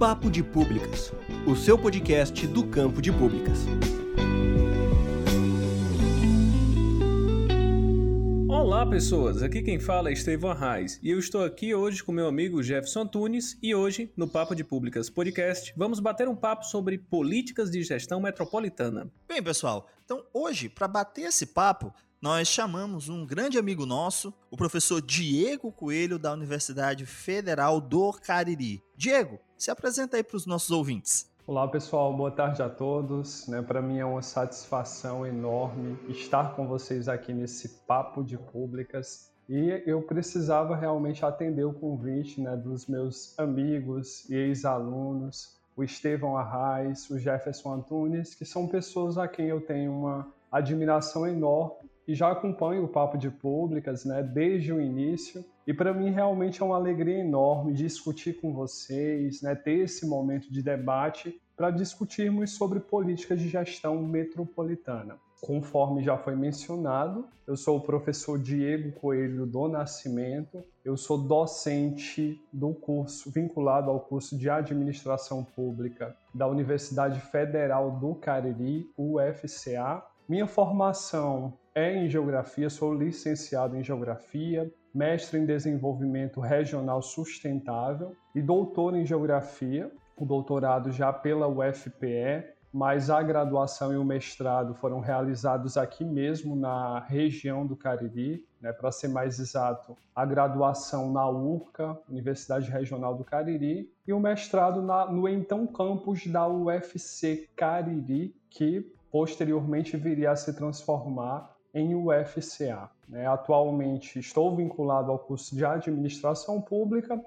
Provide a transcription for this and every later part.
Papo de Públicas, o seu podcast do campo de públicas. Olá pessoas, aqui quem fala é Estevão Arraes e eu estou aqui hoje com meu amigo Jefferson Tunes e hoje, no Papo de Públicas Podcast, vamos bater um papo sobre políticas de gestão metropolitana. Bem pessoal, então hoje, para bater esse papo, nós chamamos um grande amigo nosso, o professor Diego Coelho, da Universidade Federal do Cariri. Diego, se apresenta aí para os nossos ouvintes. Olá pessoal, boa tarde a todos. Né, para mim é uma satisfação enorme estar com vocês aqui nesse papo de públicas e eu precisava realmente atender o convite né, dos meus amigos e ex-alunos, o Estevão Arraes, o Jefferson Antunes, que são pessoas a quem eu tenho uma admiração enorme e já acompanho o Papo de Públicas né, desde o início. E para mim realmente é uma alegria enorme discutir com vocês, né, ter esse momento de debate para discutirmos sobre políticas de gestão metropolitana. Conforme já foi mencionado, eu sou o professor Diego Coelho do Nascimento, eu sou docente do curso vinculado ao curso de Administração Pública da Universidade Federal do Cariri, UFCA. Minha formação é em Geografia, sou licenciado em Geografia, mestre em Desenvolvimento Regional Sustentável e doutor em Geografia, o doutorado já pela UFPE, mas a graduação e o mestrado foram realizados aqui mesmo na região do Cariri, né, para ser mais exato, a graduação na URCA, Universidade Regional do Cariri, e o mestrado na, no então campus da UFC Cariri, que posteriormente viria a se transformar em UFCA. Né? Atualmente estou vinculado ao curso de Administração Pública,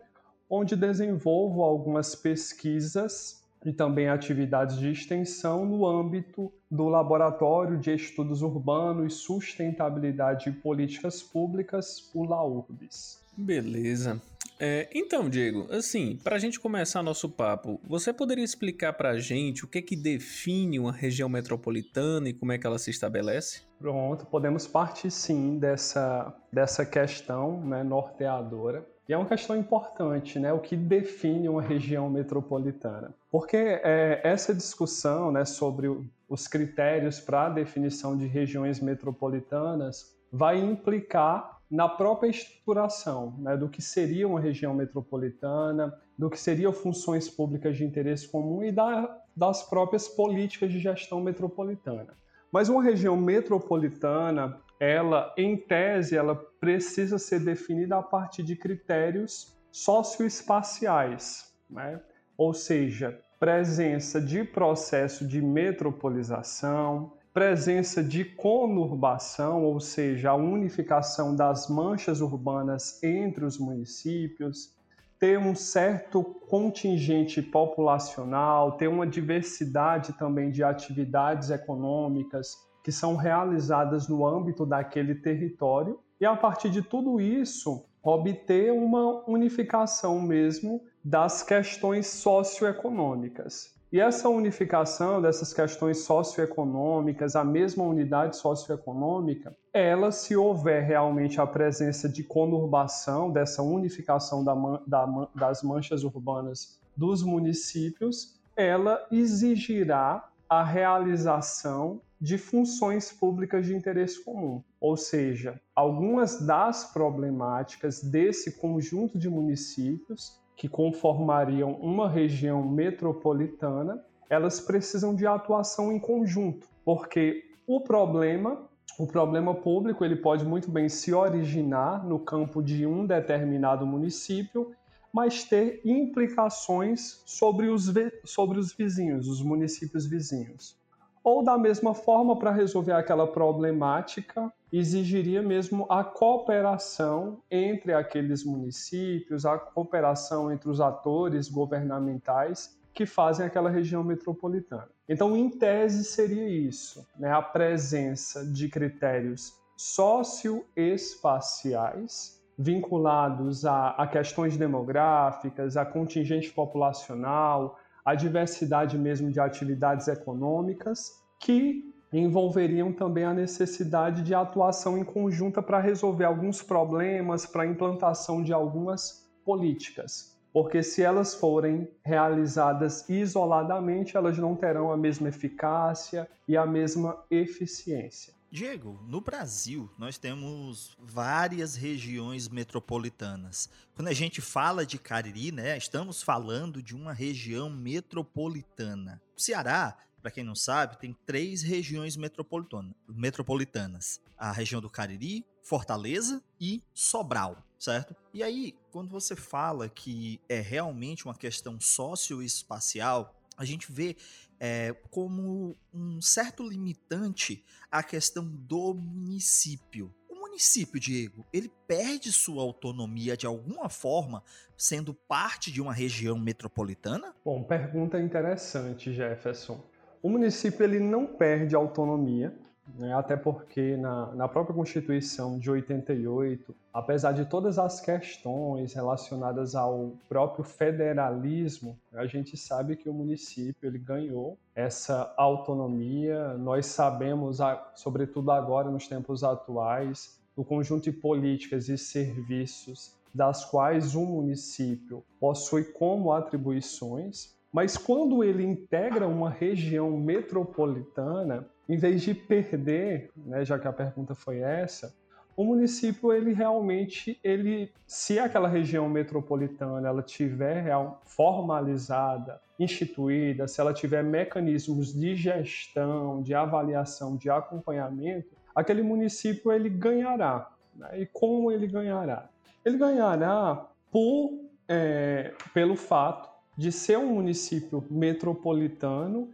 onde desenvolvo algumas pesquisas e também atividades de extensão no âmbito do Laboratório de Estudos Urbanos, Sustentabilidade e Políticas Públicas, o LAURBS. Beleza. É, então, Diego, assim, para a gente começar nosso papo, você poderia explicar para a gente o que é que define uma região metropolitana e como é que ela se estabelece? Pronto, podemos partir sim dessa, dessa questão né, norteadora. E é uma questão importante, né? O que define uma região metropolitana? Porque é, essa discussão né, sobre os critérios para a definição de regiões metropolitanas vai implicar na própria estruturação né, do que seria uma região metropolitana, do que seriam funções públicas de interesse comum e da, das próprias políticas de gestão metropolitana. Mas uma região metropolitana, ela, em tese, ela precisa ser definida a partir de critérios socioespaciais, né? ou seja, presença de processo de metropolização, presença de conurbação, ou seja, a unificação das manchas urbanas entre os municípios, ter um certo contingente populacional, ter uma diversidade também de atividades econômicas que são realizadas no âmbito daquele território, e a partir de tudo isso, obter uma unificação mesmo das questões socioeconômicas. E essa unificação dessas questões socioeconômicas, a mesma unidade socioeconômica, ela, se houver realmente a presença de conurbação, dessa unificação da, da, das manchas urbanas dos municípios, ela exigirá a realização de funções públicas de interesse comum. Ou seja, algumas das problemáticas desse conjunto de municípios que conformariam uma região metropolitana, elas precisam de atuação em conjunto, porque o problema, o problema público, ele pode muito bem se originar no campo de um determinado município, mas ter implicações sobre os, sobre os vizinhos, os municípios vizinhos. Ou da mesma forma, para resolver aquela problemática, exigiria mesmo a cooperação entre aqueles municípios, a cooperação entre os atores governamentais que fazem aquela região metropolitana. Então, em tese, seria isso, né? a presença de critérios socioespaciais vinculados a, a questões demográficas, a contingente populacional, a diversidade mesmo de atividades econômicas que envolveriam também a necessidade de atuação em conjunta para resolver alguns problemas, para a implantação de algumas políticas. porque se elas forem realizadas isoladamente, elas não terão a mesma eficácia e a mesma eficiência. Diego, no Brasil nós temos várias regiões metropolitanas. Quando a gente fala de Cariri, né, estamos falando de uma região metropolitana. O Ceará, para quem não sabe, tem três regiões metropolitanas: a região do Cariri, Fortaleza e Sobral, certo? E aí, quando você fala que é realmente uma questão socioespacial, a gente vê é, como um certo limitante a questão do município. O município, Diego, ele perde sua autonomia de alguma forma, sendo parte de uma região metropolitana? Bom, pergunta interessante, Jefferson. O município ele não perde autonomia, né? até porque na, na própria Constituição de 88, apesar de todas as questões relacionadas ao próprio federalismo, a gente sabe que o município ele ganhou essa autonomia. Nós sabemos, sobretudo agora nos tempos atuais, o conjunto de políticas e serviços das quais o município possui como atribuições, mas quando ele integra uma região metropolitana, em vez de perder, né, já que a pergunta foi essa, o município ele realmente ele se aquela região metropolitana ela tiver formalizada, instituída, se ela tiver mecanismos de gestão, de avaliação, de acompanhamento, aquele município ele ganhará. Né? E como ele ganhará? Ele ganhará por é, pelo fato de ser um município metropolitano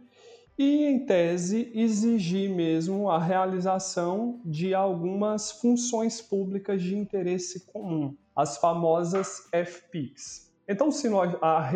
e, em tese, exigir mesmo a realização de algumas funções públicas de interesse comum, as famosas FPICs. Então, se nós, a,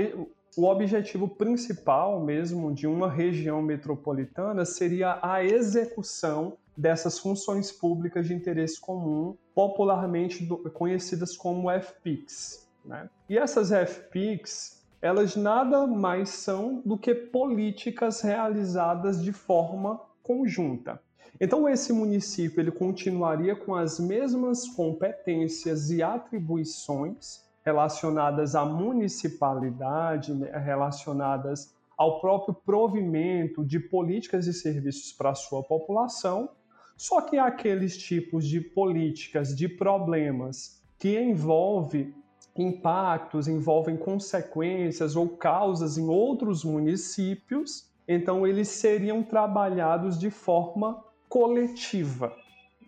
o objetivo principal mesmo de uma região metropolitana seria a execução dessas funções públicas de interesse comum, popularmente conhecidas como FPICs. Né? E essas FPICs elas nada mais são do que políticas realizadas de forma conjunta. Então esse município ele continuaria com as mesmas competências e atribuições relacionadas à municipalidade, né, relacionadas ao próprio provimento de políticas e serviços para a sua população, só que aqueles tipos de políticas, de problemas que envolve impactos, envolvem consequências ou causas em outros municípios, então eles seriam trabalhados de forma coletiva.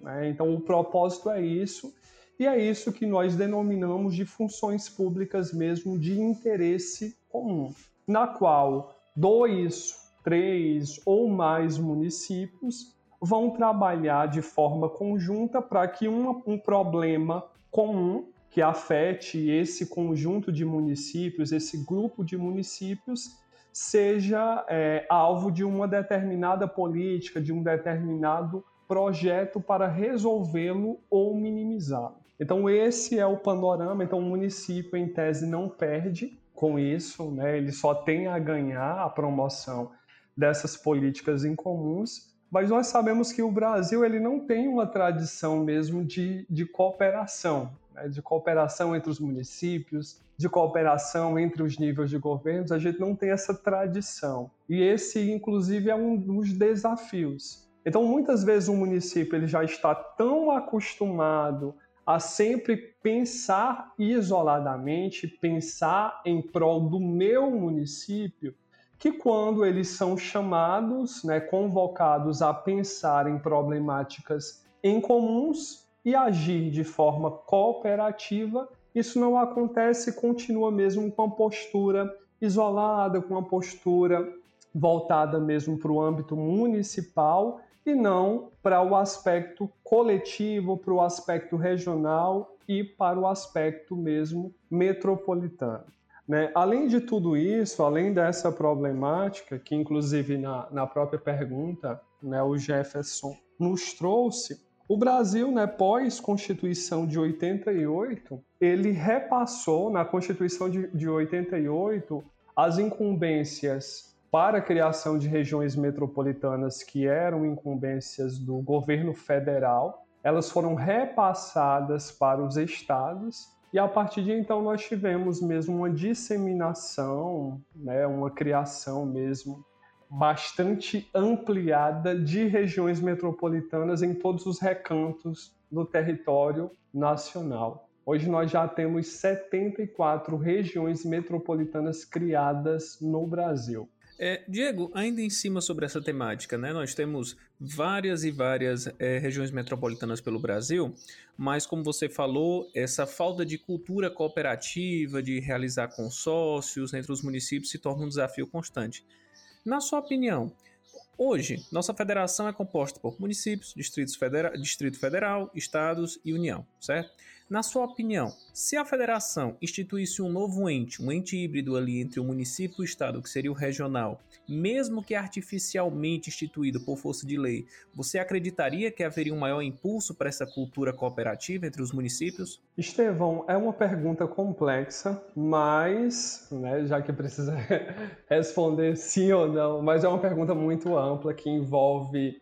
Né? Então o propósito é isso, e é isso que nós denominamos de funções públicas mesmo de interesse comum, na qual dois, três ou mais municípios vão trabalhar de forma conjunta para que um, um problema comum que afete esse conjunto de municípios, esse grupo de municípios, seja é, alvo de uma determinada política, de um determinado projeto para resolvê-lo ou minimizá-lo. Então, esse é o panorama. Então, o município, em tese, não perde com isso, né? ele só tem a ganhar a promoção dessas políticas incomuns, mas nós sabemos que o Brasil ele não tem uma tradição mesmo de, de cooperação né, de cooperação entre os municípios, de cooperação entre os níveis de governos, a gente não tem essa tradição. E esse, inclusive, é um dos desafios. Então, muitas vezes o município ele já está tão acostumado a sempre pensar isoladamente, pensar em prol do meu município, que quando eles são chamados, né, convocados a pensar em problemáticas em comuns, e agir de forma cooperativa, isso não acontece e continua mesmo com uma postura isolada, com uma postura voltada mesmo para o âmbito municipal e não para o aspecto coletivo, para o aspecto regional e para o aspecto mesmo metropolitano. Né? Além de tudo isso, além dessa problemática, que inclusive na, na própria pergunta né, o Jefferson nos trouxe, o Brasil, né, pós-Constituição de 88, ele repassou na Constituição de, de 88 as incumbências para a criação de regiões metropolitanas que eram incumbências do governo federal. elas foram repassadas para os estados e a partir de então nós tivemos mesmo uma disseminação, né, uma criação mesmo bastante ampliada de regiões metropolitanas em todos os recantos do território nacional. Hoje nós já temos 74 regiões metropolitanas criadas no Brasil. É, Diego, ainda em cima sobre essa temática, né? Nós temos várias e várias é, regiões metropolitanas pelo Brasil, mas como você falou, essa falta de cultura cooperativa, de realizar consórcios entre os municípios se torna um desafio constante. Na sua opinião, hoje nossa federação é composta por municípios, federa Distrito Federal, estados e União, certo? Na sua opinião, se a federação instituísse um novo ente, um ente híbrido ali entre o município e o estado, que seria o regional, mesmo que artificialmente instituído por força de lei, você acreditaria que haveria um maior impulso para essa cultura cooperativa entre os municípios? Estevão, é uma pergunta complexa, mas, né, já que precisa responder sim ou não, mas é uma pergunta muito ampla que envolve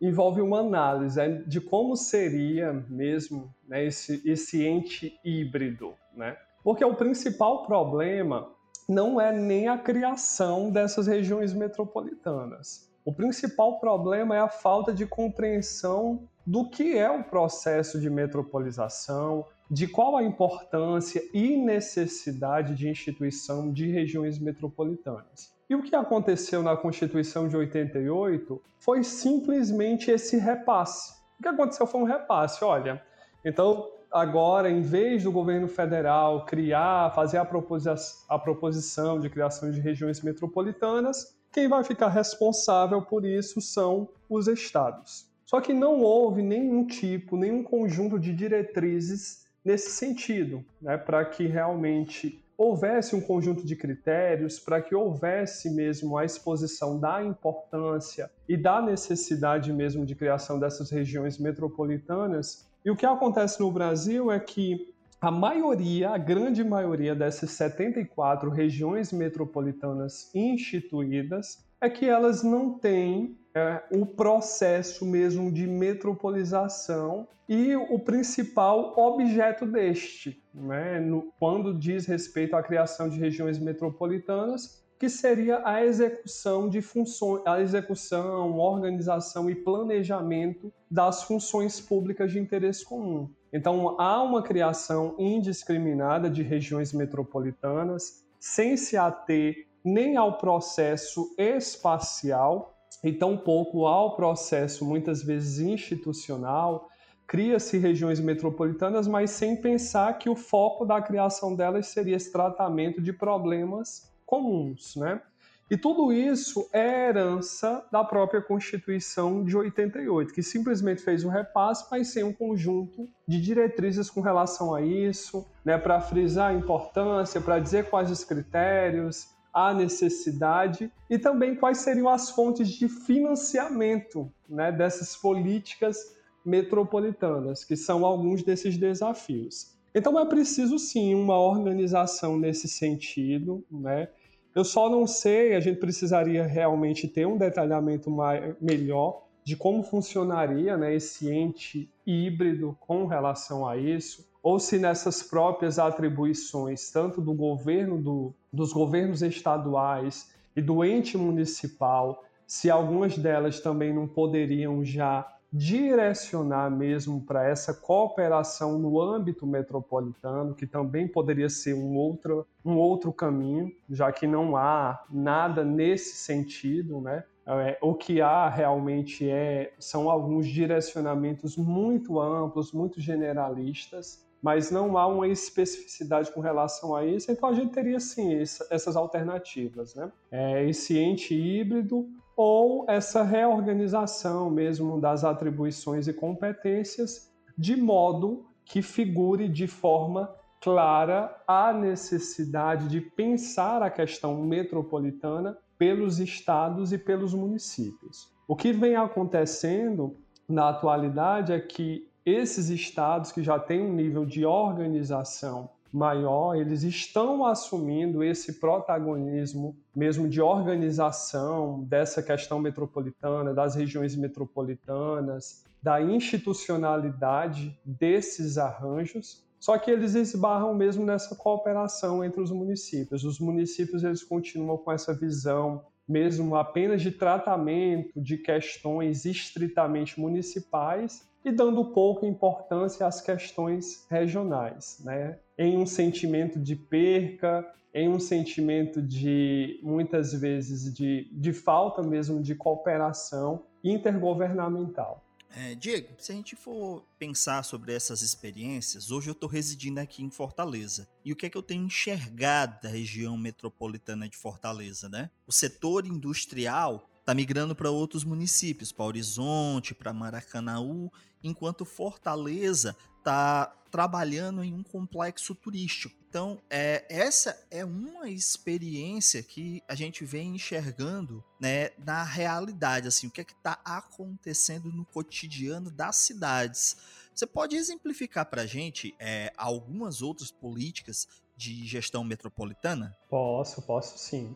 envolve uma análise né, de como seria mesmo né, esse, esse ente híbrido. Né? Porque o principal problema não é nem a criação dessas regiões metropolitanas. O principal problema é a falta de compreensão do que é o processo de metropolização, de qual a importância e necessidade de instituição de regiões metropolitanas. E o que aconteceu na Constituição de 88 foi simplesmente esse repasse. O que aconteceu foi um repasse. Olha, então agora, em vez do governo federal criar, fazer a, proposi a proposição de criação de regiões metropolitanas, quem vai ficar responsável por isso são os estados. Só que não houve nenhum tipo, nenhum conjunto de diretrizes nesse sentido, né, para que realmente houvesse um conjunto de critérios para que houvesse mesmo a exposição da importância e da necessidade mesmo de criação dessas regiões metropolitanas. E o que acontece no Brasil é que a maioria, a grande maioria dessas 74 regiões metropolitanas instituídas, é que elas não têm é, o processo mesmo de metropolização e o principal objeto deste, né, no, quando diz respeito à criação de regiões metropolitanas, que seria a execução de funções, a execução, organização e planejamento das funções públicas de interesse comum. Então há uma criação indiscriminada de regiões metropolitanas sem se ater nem ao processo espacial e tampouco ao processo, muitas vezes institucional, cria-se regiões metropolitanas, mas sem pensar que o foco da criação delas seria esse tratamento de problemas comuns, né? E tudo isso é herança da própria Constituição de 88, que simplesmente fez um repasse, mas sem um conjunto de diretrizes com relação a isso, né, para frisar a importância, para dizer quais os critérios, a necessidade e também quais seriam as fontes de financiamento né, dessas políticas metropolitanas, que são alguns desses desafios. Então é preciso sim uma organização nesse sentido, né? Eu só não sei, a gente precisaria realmente ter um detalhamento mais, melhor de como funcionaria né, esse ente híbrido com relação a isso, ou se nessas próprias atribuições, tanto do governo, do, dos governos estaduais e do ente municipal, se algumas delas também não poderiam já direcionar mesmo para essa cooperação no âmbito metropolitano, que também poderia ser um outro, um outro caminho, já que não há nada nesse sentido, né? É, o que há realmente é, são alguns direcionamentos muito amplos, muito generalistas, mas não há uma especificidade com relação a isso, então a gente teria sim essas alternativas, né? É, esse ente híbrido ou essa reorganização mesmo das atribuições e competências, de modo que figure de forma clara a necessidade de pensar a questão metropolitana pelos estados e pelos municípios. O que vem acontecendo na atualidade é que esses estados que já têm um nível de organização maior, eles estão assumindo esse protagonismo mesmo de organização dessa questão metropolitana, das regiões metropolitanas, da institucionalidade desses arranjos, só que eles esbarram mesmo nessa cooperação entre os municípios. Os municípios eles continuam com essa visão mesmo apenas de tratamento de questões estritamente municipais e dando pouca importância às questões regionais, né? Em um sentimento de perca, em um sentimento de muitas vezes de, de falta mesmo de cooperação intergovernamental. É, Diego, se a gente for pensar sobre essas experiências, hoje eu estou residindo aqui em Fortaleza. E o que é que eu tenho enxergado da região metropolitana de Fortaleza, né? O setor industrial está migrando para outros municípios, para Horizonte, para Maracanaú, enquanto Fortaleza está trabalhando em um complexo turístico. Então, é, essa é uma experiência que a gente vem enxergando né, na realidade, assim, o que é está acontecendo no cotidiano das cidades. Você pode exemplificar para a gente é, algumas outras políticas de gestão metropolitana? Posso, posso sim.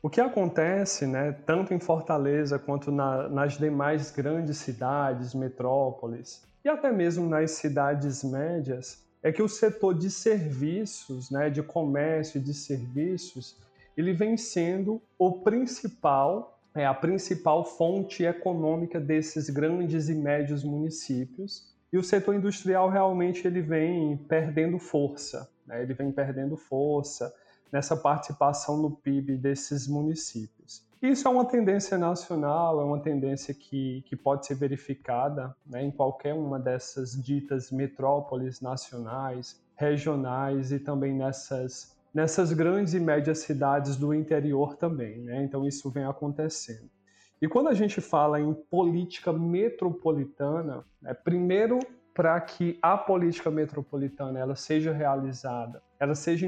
O que acontece, né, tanto em Fortaleza quanto na, nas demais grandes cidades, metrópoles, e até mesmo nas cidades médias, é que o setor de serviços, né, de comércio e de serviços, ele vem sendo o principal, é a principal fonte econômica desses grandes e médios municípios. E o setor industrial realmente ele vem perdendo força, né? ele vem perdendo força nessa participação no PIB desses municípios. Isso é uma tendência nacional, é uma tendência que, que pode ser verificada né, em qualquer uma dessas ditas metrópoles nacionais, regionais e também nessas, nessas grandes e médias cidades do interior também. Né? Então, isso vem acontecendo. E quando a gente fala em política metropolitana, né, primeiro para que a política metropolitana ela seja realizada, ela seja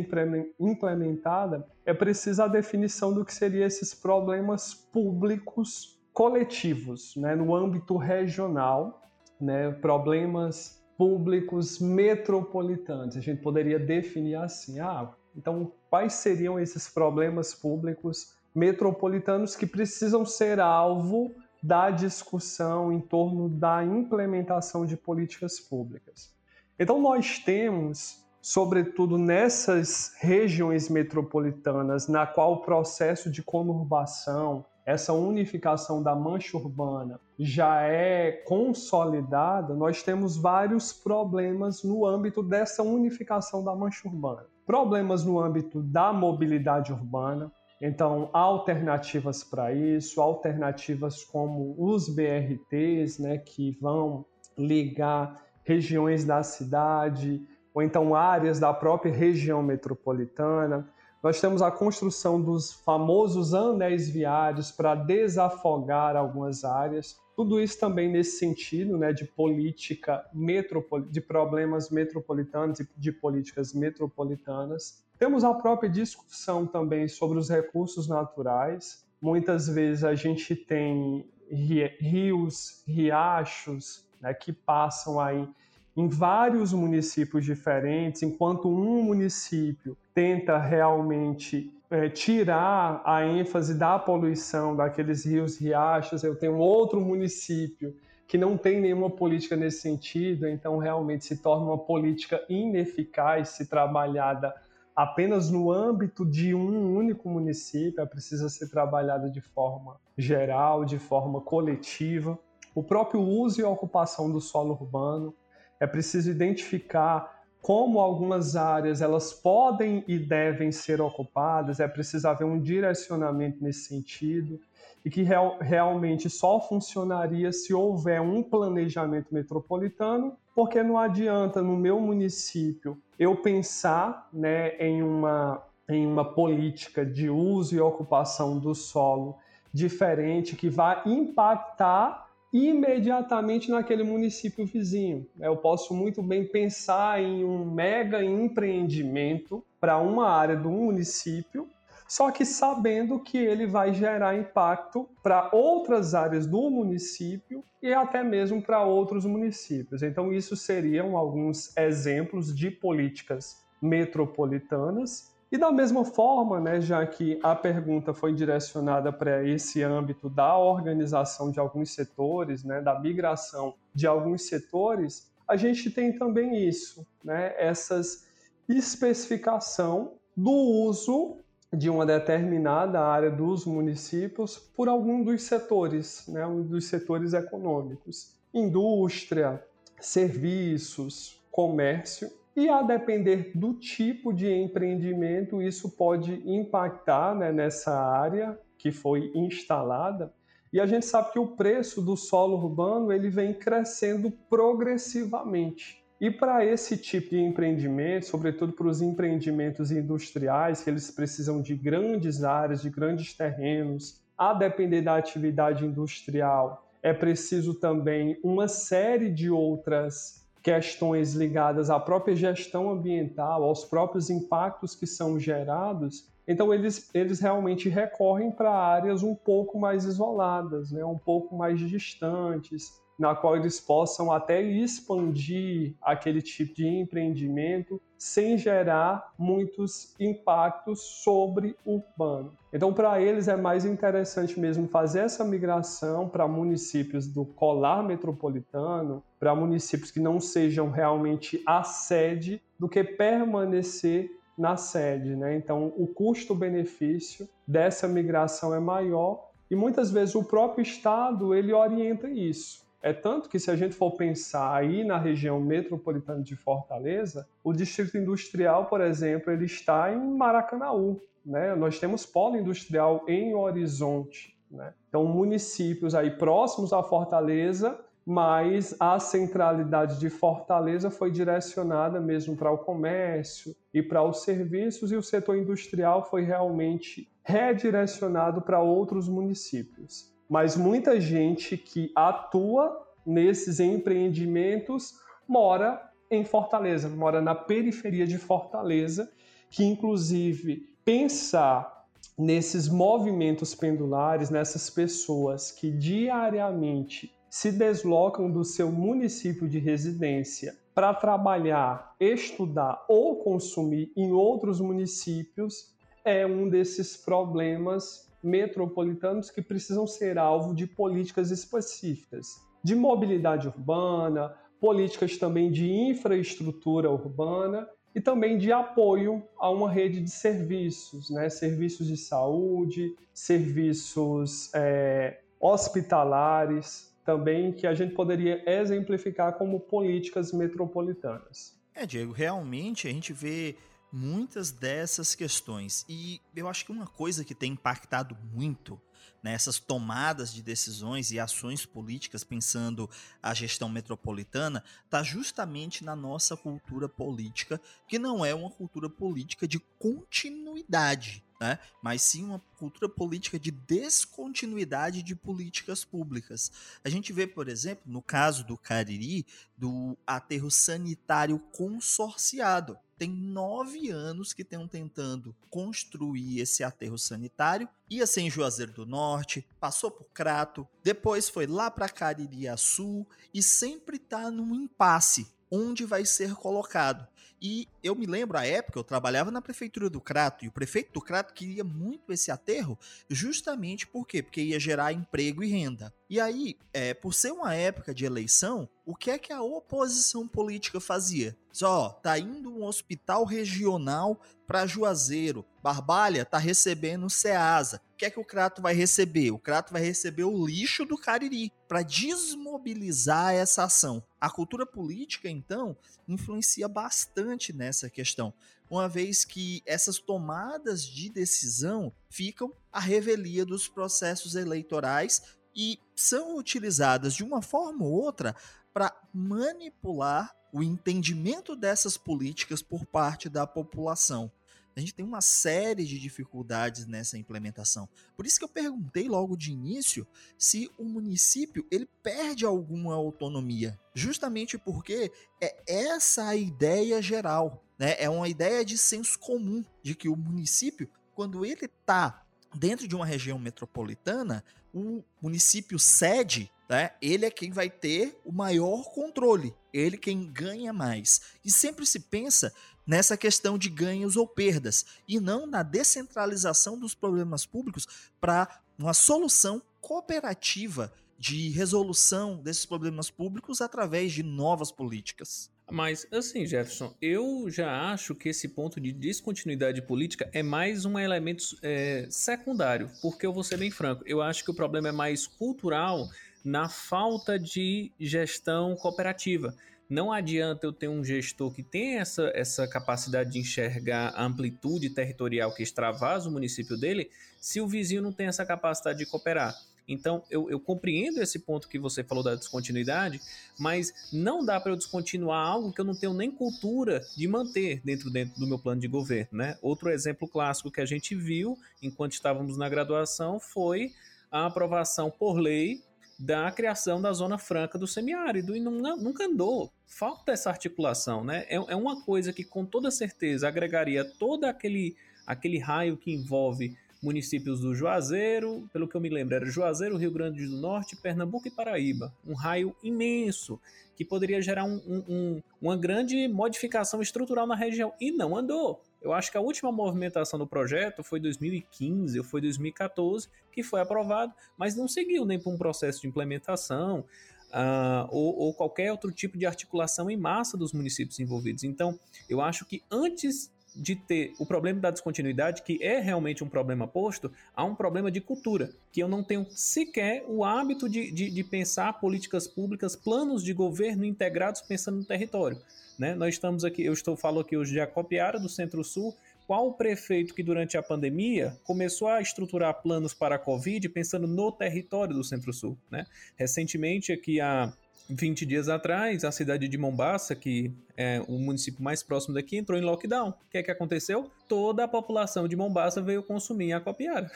implementada, é preciso a definição do que seriam esses problemas públicos coletivos, né, no âmbito regional, né, problemas públicos metropolitanos. A gente poderia definir assim: ah, então quais seriam esses problemas públicos metropolitanos que precisam ser alvo da discussão em torno da implementação de políticas públicas. Então, nós temos, sobretudo nessas regiões metropolitanas, na qual o processo de conurbação, essa unificação da mancha urbana já é consolidada, nós temos vários problemas no âmbito dessa unificação da mancha urbana. Problemas no âmbito da mobilidade urbana, então, alternativas para isso, alternativas como os BRTs, né, que vão ligar regiões da cidade ou então áreas da própria região metropolitana. Nós temos a construção dos famosos anéis viários para desafogar algumas áreas. Tudo isso também nesse sentido, né, de política metropol de problemas metropolitanos e de políticas metropolitanas. Temos a própria discussão também sobre os recursos naturais. Muitas vezes a gente tem rios, riachos, né, que passam aí em vários municípios diferentes, enquanto um município tenta realmente é, tirar a ênfase da poluição daqueles rios, riachos, eu tenho outro município que não tem nenhuma política nesse sentido, então realmente se torna uma política ineficaz se trabalhada apenas no âmbito de um único município, precisa ser trabalhada de forma geral, de forma coletiva. O próprio uso e ocupação do solo urbano, é preciso identificar como algumas áreas elas podem e devem ser ocupadas, é preciso haver um direcionamento nesse sentido e que real, realmente só funcionaria se houver um planejamento metropolitano, porque não adianta no meu município eu pensar né, em, uma, em uma política de uso e ocupação do solo diferente que vai impactar imediatamente naquele município vizinho. Eu posso muito bem pensar em um mega empreendimento para uma área do município só que sabendo que ele vai gerar impacto para outras áreas do município e até mesmo para outros municípios. Então, isso seriam alguns exemplos de políticas metropolitanas. E da mesma forma, né, já que a pergunta foi direcionada para esse âmbito da organização de alguns setores, né, da migração de alguns setores, a gente tem também isso, né, essas especificação do uso de uma determinada área dos municípios por algum dos setores, né, um dos setores econômicos, indústria, serviços, comércio e a depender do tipo de empreendimento, isso pode impactar né, nessa área que foi instalada. E a gente sabe que o preço do solo urbano ele vem crescendo progressivamente. E para esse tipo de empreendimento, sobretudo para os empreendimentos industriais, que eles precisam de grandes áreas, de grandes terrenos, a depender da atividade industrial, é preciso também uma série de outras questões ligadas à própria gestão ambiental, aos próprios impactos que são gerados, então eles, eles realmente recorrem para áreas um pouco mais isoladas, né, um pouco mais distantes, na qual eles possam até expandir aquele tipo de empreendimento sem gerar muitos impactos sobre o urbano. Então, para eles é mais interessante mesmo fazer essa migração para municípios do colar metropolitano, para municípios que não sejam realmente a sede, do que permanecer na sede. Né? Então, o custo-benefício dessa migração é maior e muitas vezes o próprio Estado ele orienta isso. É tanto que se a gente for pensar aí na região metropolitana de Fortaleza, o distrito industrial, por exemplo, ele está em Maracanaú, né? Nós temos polo industrial em Horizonte, né? Então municípios aí próximos à Fortaleza, mas a centralidade de Fortaleza foi direcionada mesmo para o comércio e para os serviços e o setor industrial foi realmente redirecionado para outros municípios mas muita gente que atua nesses empreendimentos mora em Fortaleza, mora na periferia de Fortaleza, que inclusive pensar nesses movimentos pendulares, nessas pessoas que diariamente se deslocam do seu município de residência para trabalhar, estudar ou consumir em outros municípios, é um desses problemas metropolitanos que precisam ser alvo de políticas específicas de mobilidade urbana, políticas também de infraestrutura urbana e também de apoio a uma rede de serviços, né? serviços de saúde, serviços é, hospitalares, também que a gente poderia exemplificar como políticas metropolitanas. É, Diego, realmente a gente vê muitas dessas questões. E eu acho que uma coisa que tem impactado muito nessas tomadas de decisões e ações políticas pensando a gestão metropolitana está justamente na nossa cultura política, que não é uma cultura política de continuidade. Né? mas sim uma cultura política de descontinuidade de políticas públicas. A gente vê, por exemplo, no caso do Cariri, do aterro sanitário consorciado tem nove anos que estão tentando construir esse aterro sanitário. Ia ser em Juazeiro do Norte, passou por Crato, depois foi lá para Caririaçu e sempre está num impasse onde vai ser colocado. E eu me lembro, à época, eu trabalhava na prefeitura do Crato, e o prefeito do Crato queria muito esse aterro, justamente por quê? Porque ia gerar emprego e renda. E aí, é, por ser uma época de eleição, o que é que a oposição política fazia? Só, tá indo um hospital regional para Juazeiro. Barbalha tá recebendo Ceasa. O que é que o Crato vai receber? O Crato vai receber o lixo do Cariri para desmobilizar essa ação. A cultura política, então, influencia bastante nessa questão, uma vez que essas tomadas de decisão ficam à revelia dos processos eleitorais e são utilizadas de uma forma ou outra para manipular o entendimento dessas políticas por parte da população. A gente tem uma série de dificuldades nessa implementação. Por isso que eu perguntei logo de início se o município ele perde alguma autonomia, justamente porque é essa a ideia geral, né? É uma ideia de senso comum de que o município, quando ele está dentro de uma região metropolitana, o município sede né? Ele é quem vai ter o maior controle, ele quem ganha mais. E sempre se pensa nessa questão de ganhos ou perdas e não na descentralização dos problemas públicos para uma solução cooperativa de resolução desses problemas públicos através de novas políticas. Mas, assim, Jefferson, eu já acho que esse ponto de descontinuidade política é mais um elemento é, secundário, porque eu vou ser bem franco, eu acho que o problema é mais cultural na falta de gestão cooperativa. Não adianta eu ter um gestor que tem essa, essa capacidade de enxergar a amplitude territorial que extravasa o município dele, se o vizinho não tem essa capacidade de cooperar. Então, eu, eu, compreendo esse ponto que você falou da descontinuidade, mas não dá para eu descontinuar algo que eu não tenho nem cultura de manter dentro, dentro do meu plano de governo. Né? Outro exemplo clássico que a gente viu enquanto estávamos na graduação foi a aprovação por lei da criação da Zona Franca do Semiárido e não, nunca andou. Falta essa articulação, né? É, é uma coisa que com toda certeza agregaria todo aquele, aquele raio que envolve municípios do Juazeiro, pelo que eu me lembro, era Juazeiro, Rio Grande do Norte, Pernambuco e Paraíba. Um raio imenso que poderia gerar um, um, um, uma grande modificação estrutural na região. E não andou. Eu acho que a última movimentação do projeto foi 2015 ou foi 2014, que foi aprovado, mas não seguiu nem para um processo de implementação uh, ou, ou qualquer outro tipo de articulação em massa dos municípios envolvidos. Então, eu acho que antes de ter o problema da descontinuidade, que é realmente um problema posto, há um problema de cultura, que eu não tenho sequer o hábito de, de, de pensar políticas públicas, planos de governo integrados pensando no território. Né? Nós estamos aqui, eu estou falando aqui hoje de Acopiara, do Centro-Sul, qual o prefeito que durante a pandemia começou a estruturar planos para a Covid pensando no território do Centro-Sul, né? Recentemente, aqui há 20 dias atrás, a cidade de Mombasa, que é o município mais próximo daqui, entrou em lockdown. O que é que aconteceu? Toda a população de Mombasa veio consumir a copiara.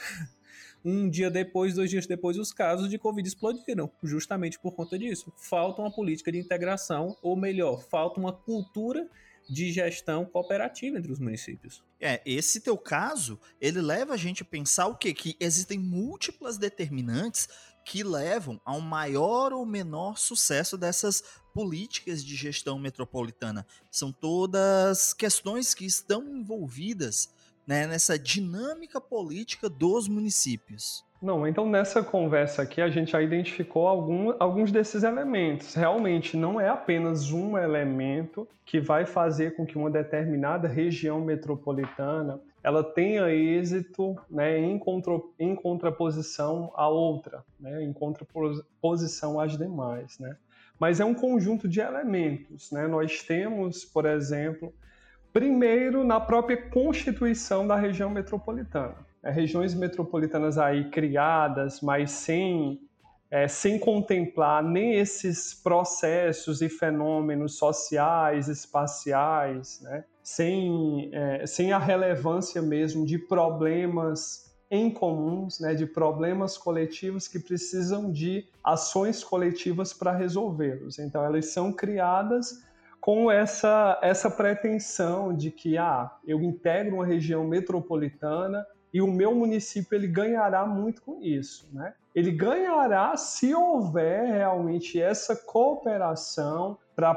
Um dia depois, dois dias depois, os casos de Covid explodiram, justamente por conta disso. Falta uma política de integração, ou melhor, falta uma cultura de gestão cooperativa entre os municípios. É, esse teu caso, ele leva a gente a pensar o quê? Que existem múltiplas determinantes que levam a um maior ou menor sucesso dessas políticas de gestão metropolitana. São todas questões que estão envolvidas né, nessa dinâmica política dos municípios. Não, então nessa conversa aqui a gente já identificou algum, alguns desses elementos. Realmente não é apenas um elemento que vai fazer com que uma determinada região metropolitana ela tenha êxito né, em, contra, em contraposição à outra, né, em contraposição às demais. Né? Mas é um conjunto de elementos. Né? Nós temos, por exemplo, primeiro na própria constituição da região metropolitana é, regiões metropolitanas aí criadas, mas sem, é, sem contemplar nem esses processos e fenômenos sociais, espaciais, né? sem, é, sem a relevância mesmo de problemas em comuns, né, de problemas coletivos que precisam de ações coletivas para resolvê-los. Então, elas são criadas com essa, essa pretensão de que ah, eu integro uma região metropolitana e o meu município ele ganhará muito com isso, né? Ele ganhará se houver realmente essa cooperação para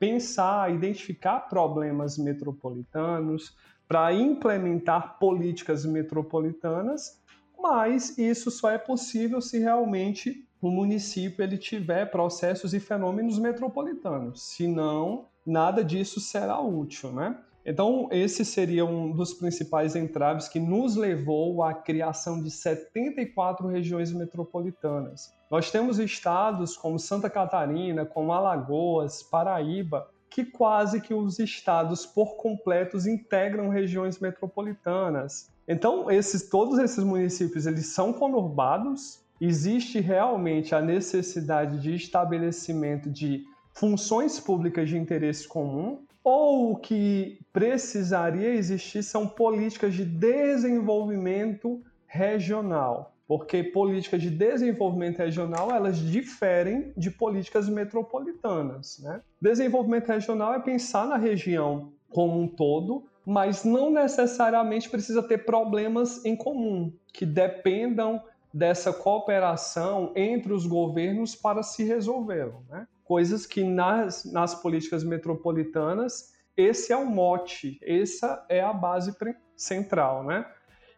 pensar, identificar problemas metropolitanos, para implementar políticas metropolitanas, mas isso só é possível se realmente o município ele tiver processos e fenômenos metropolitanos. Senão, nada disso será útil, né? Então, esse seria um dos principais entraves que nos levou à criação de 74 regiões metropolitanas. Nós temos estados como Santa Catarina, como Alagoas, Paraíba, que quase que os estados por completos integram regiões metropolitanas. Então, esses, todos esses municípios eles são conurbados. Existe realmente a necessidade de estabelecimento de funções públicas de interesse comum, ou o que precisaria existir são políticas de desenvolvimento regional, porque políticas de desenvolvimento regional elas diferem de políticas metropolitanas. Né? Desenvolvimento regional é pensar na região como um todo, mas não necessariamente precisa ter problemas em comum que dependam dessa cooperação entre os governos para se resolver. Né? Coisas que nas, nas políticas metropolitanas, esse é o mote, essa é a base central. Né?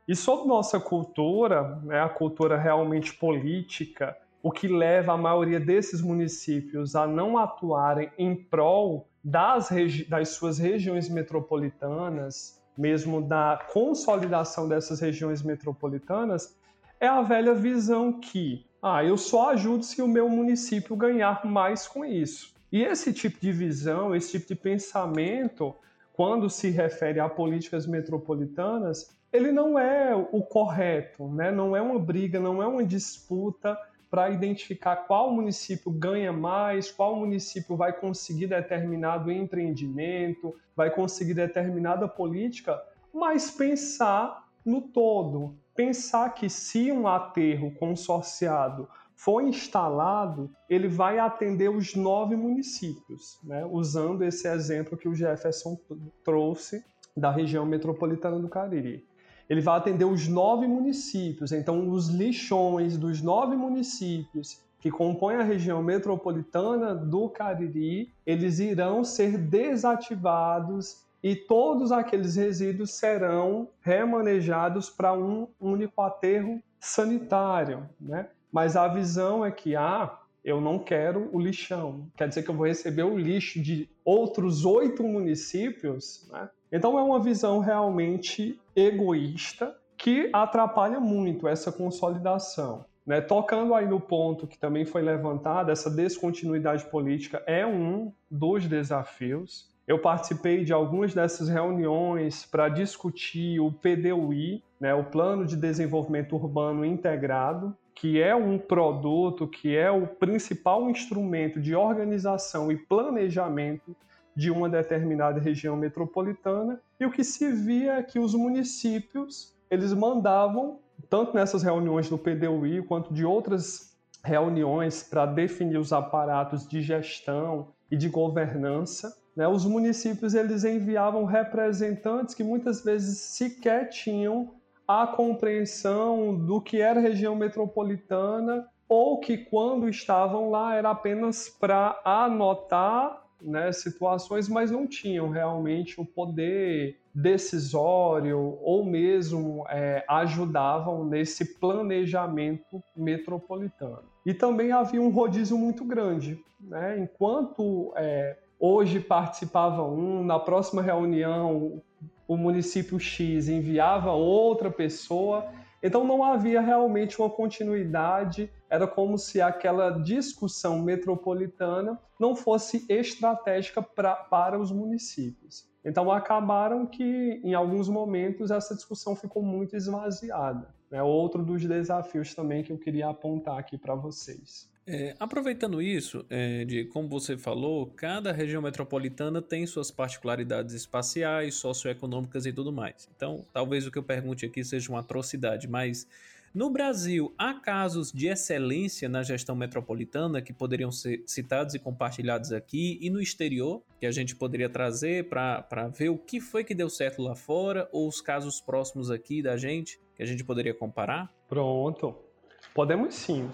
E sobre nossa cultura, né, a cultura realmente política, o que leva a maioria desses municípios a não atuarem em prol das, das suas regiões metropolitanas, mesmo da consolidação dessas regiões metropolitanas, é a velha visão que, ah, eu só ajudo se o meu município ganhar mais com isso. E esse tipo de visão, esse tipo de pensamento, quando se refere a políticas metropolitanas, ele não é o correto, né? não é uma briga, não é uma disputa para identificar qual município ganha mais, qual município vai conseguir determinado empreendimento, vai conseguir determinada política, mas pensar no todo. Pensar que se um aterro consorciado for instalado, ele vai atender os nove municípios, né? usando esse exemplo que o Jefferson trouxe da região metropolitana do Cariri ele vai atender os nove municípios. Então, os lixões dos nove municípios que compõem a região metropolitana do Cariri, eles irão ser desativados e todos aqueles resíduos serão remanejados para um único aterro sanitário, né? Mas a visão é que ah, eu não quero o lixão, quer dizer que eu vou receber o lixo de outros oito municípios, né? Então é uma visão realmente egoísta que atrapalha muito essa consolidação. Né? Tocando aí no ponto que também foi levantado, essa descontinuidade política é um dos desafios. Eu participei de algumas dessas reuniões para discutir o PDUI, né, o Plano de Desenvolvimento Urbano Integrado, que é um produto que é o principal instrumento de organização e planejamento de uma determinada região metropolitana. E o que se via é que os municípios eles mandavam tanto nessas reuniões do PDUI quanto de outras reuniões para definir os aparatos de gestão e de governança, né, os municípios eles enviavam representantes que muitas vezes sequer tinham a compreensão do que era região metropolitana ou que quando estavam lá era apenas para anotar né, situações, mas não tinham realmente o poder decisório ou mesmo é, ajudavam nesse planejamento metropolitano. E também havia um rodízio muito grande. Né? Enquanto é, hoje participava um, na próxima reunião o município X enviava outra pessoa, então não havia realmente uma continuidade, era como se aquela discussão metropolitana não fosse estratégica pra, para os municípios. Então acabaram que, em alguns momentos, essa discussão ficou muito esvaziada. É outro dos desafios também que eu queria apontar aqui para vocês. É, aproveitando isso, é, de como você falou, cada região metropolitana tem suas particularidades espaciais, socioeconômicas e tudo mais. Então, talvez o que eu pergunte aqui seja uma atrocidade, mas no Brasil, há casos de excelência na gestão metropolitana que poderiam ser citados e compartilhados aqui e no exterior, que a gente poderia trazer para ver o que foi que deu certo lá fora ou os casos próximos aqui da gente que a gente poderia comparar? Pronto. Podemos sim.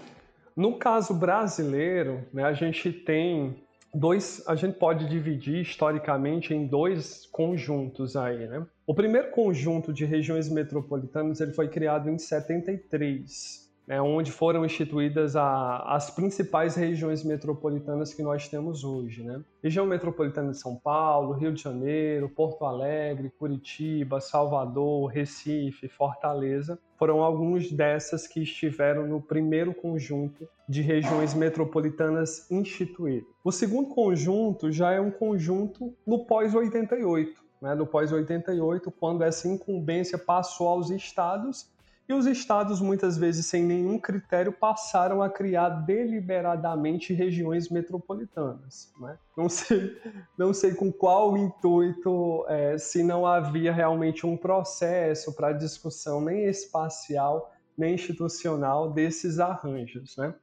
No caso brasileiro, né, a gente tem dois, a gente pode dividir historicamente em dois conjuntos aí, né? O primeiro conjunto de regiões metropolitanas ele foi criado em 73 né, onde foram instituídas a, as principais regiões metropolitanas que nós temos hoje. Né? Região metropolitana de São Paulo, Rio de Janeiro, Porto Alegre, Curitiba, Salvador, Recife, Fortaleza, foram alguns dessas que estiveram no primeiro conjunto de regiões metropolitanas instituídas. O segundo conjunto já é um conjunto no pós-88, né, no pós-88, quando essa incumbência passou aos estados e os estados, muitas vezes sem nenhum critério, passaram a criar deliberadamente regiões metropolitanas. Né? Não, sei, não sei com qual intuito, é, se não havia realmente um processo para discussão nem espacial, nem institucional desses arranjos. Né?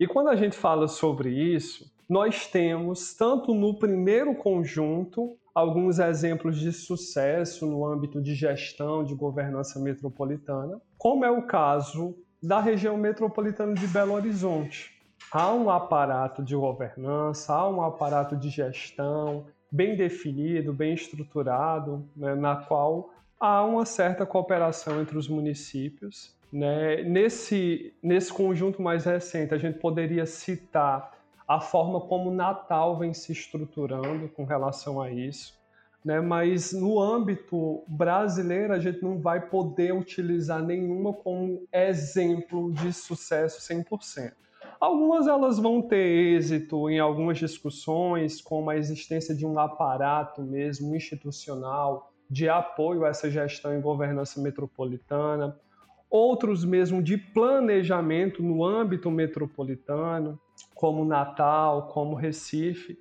E quando a gente fala sobre isso, nós temos, tanto no primeiro conjunto, alguns exemplos de sucesso no âmbito de gestão, de governança metropolitana, como é o caso da região metropolitana de Belo Horizonte. Há um aparato de governança, há um aparato de gestão bem definido, bem estruturado, né, na qual há uma certa cooperação entre os municípios. Né? Nesse, nesse conjunto mais recente, a gente poderia citar a forma como Natal vem se estruturando com relação a isso. Né? Mas no âmbito brasileiro, a gente não vai poder utilizar nenhuma como exemplo de sucesso 100%. Algumas elas vão ter êxito em algumas discussões, como a existência de um aparato mesmo institucional de apoio a essa gestão e governança metropolitana, outros mesmo de planejamento no âmbito metropolitano, como Natal, como Recife,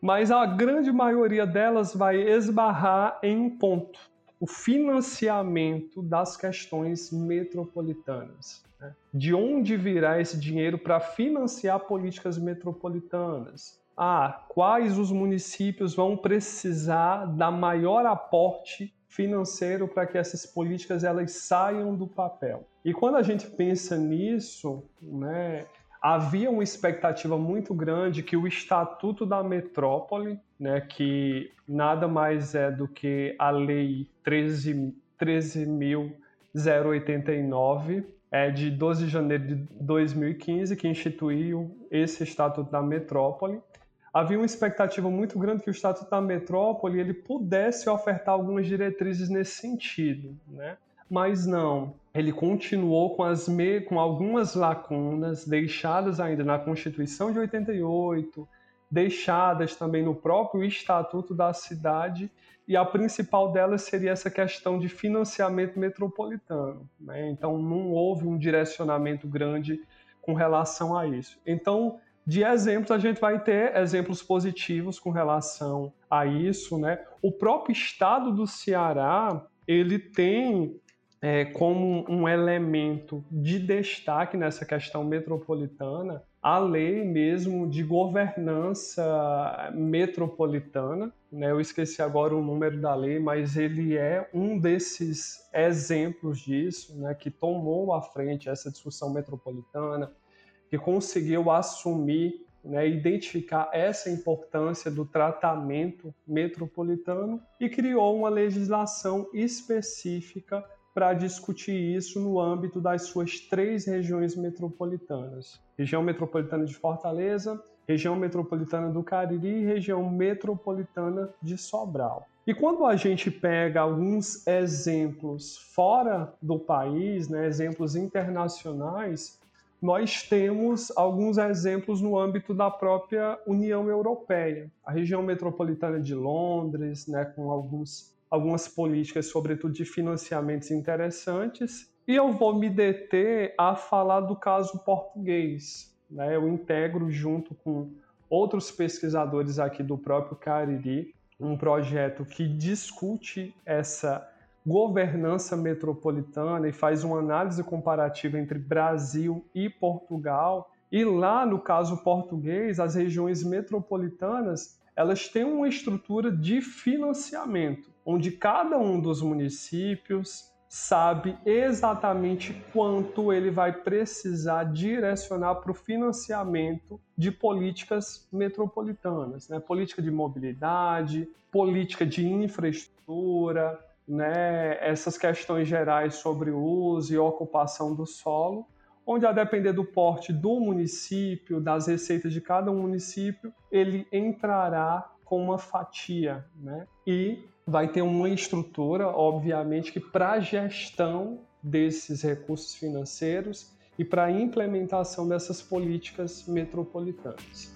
mas a grande maioria delas vai esbarrar em um ponto: o financiamento das questões metropolitanas. Né? De onde virá esse dinheiro para financiar políticas metropolitanas? Ah, quais os municípios vão precisar da maior aporte financeiro para que essas políticas elas saiam do papel? E quando a gente pensa nisso, né, havia uma expectativa muito grande que o Estatuto da Metrópole, né, que nada mais é do que a Lei 13.089, é de 12 de janeiro de 2015, que instituiu esse Estatuto da Metrópole. Havia uma expectativa muito grande que o Estatuto da Metrópole ele pudesse ofertar algumas diretrizes nesse sentido, né? mas não. Ele continuou com, as me... com algumas lacunas deixadas ainda na Constituição de 88, deixadas também no próprio Estatuto da Cidade, e a principal delas seria essa questão de financiamento metropolitano. Né? Então, não houve um direcionamento grande com relação a isso. Então, de exemplos, a gente vai ter exemplos positivos com relação a isso. Né? O próprio estado do Ceará ele tem é, como um elemento de destaque nessa questão metropolitana a lei mesmo de governança metropolitana. Né? Eu esqueci agora o número da lei, mas ele é um desses exemplos disso, né? que tomou à frente essa discussão metropolitana, que conseguiu assumir né, identificar essa importância do tratamento metropolitano e criou uma legislação específica para discutir isso no âmbito das suas três regiões metropolitanas: região metropolitana de Fortaleza, região metropolitana do Cariri e região metropolitana de Sobral. E quando a gente pega alguns exemplos fora do país, né, exemplos internacionais, nós temos alguns exemplos no âmbito da própria União Europeia. A região metropolitana de Londres, né, com alguns algumas políticas, sobretudo de financiamentos interessantes, e eu vou me deter a falar do caso português. Né? Eu integro junto com outros pesquisadores aqui do próprio Cariri um projeto que discute essa governança metropolitana e faz uma análise comparativa entre Brasil e Portugal. E lá no caso português, as regiões metropolitanas elas têm uma estrutura de financiamento onde cada um dos municípios sabe exatamente quanto ele vai precisar direcionar para o financiamento de políticas metropolitanas, né? política de mobilidade, política de infraestrutura, né? essas questões gerais sobre uso e ocupação do solo, onde a depender do porte do município, das receitas de cada município, ele entrará com uma fatia, né? E vai ter uma estrutura, obviamente, que para a gestão desses recursos financeiros e para a implementação dessas políticas metropolitanas.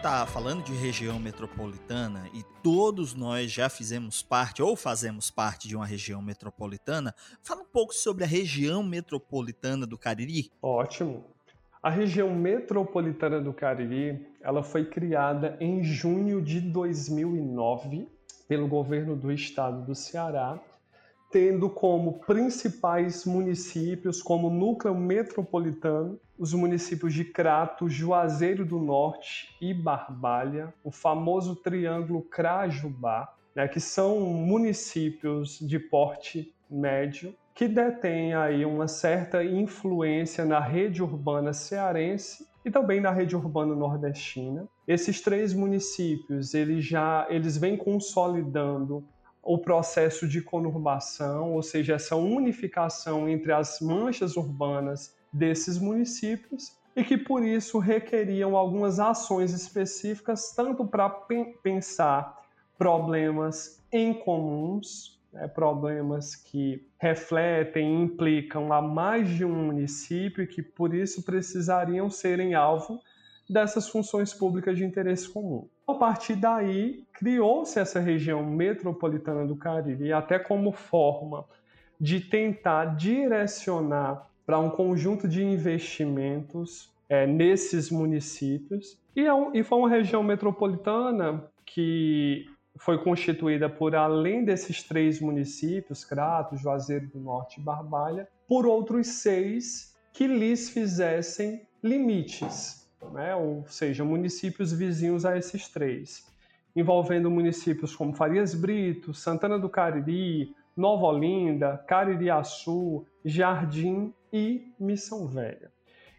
está falando de região metropolitana e todos nós já fizemos parte ou fazemos parte de uma região metropolitana, fala um pouco sobre a região metropolitana do Cariri. Ótimo. A região metropolitana do Cariri, ela foi criada em junho de 2009 pelo governo do estado do Ceará tendo como principais municípios, como núcleo metropolitano, os municípios de Crato, Juazeiro do Norte e Barbalha, o famoso Triângulo Crajubá, né, que são municípios de porte médio que detêm aí uma certa influência na rede urbana cearense e também na rede urbana nordestina. Esses três municípios, eles já eles vêm consolidando o processo de conurbação, ou seja, essa unificação entre as manchas urbanas desses municípios e que por isso requeriam algumas ações específicas, tanto para pensar problemas em comuns, né, problemas que refletem, implicam a mais de um município e que por isso precisariam serem alvo dessas funções públicas de interesse comum. A partir daí, criou-se essa região metropolitana do Cariri, até como forma de tentar direcionar para um conjunto de investimentos é, nesses municípios. E, é um, e foi uma região metropolitana que foi constituída por, além desses três municípios, Crato, Juazeiro do Norte e Barbalha, por outros seis que lhes fizessem limites né? ou seja, municípios vizinhos a esses três, envolvendo municípios como Farias Brito, Santana do Cariri, Nova Olinda, Caririaçu, Jardim e Missão Velha.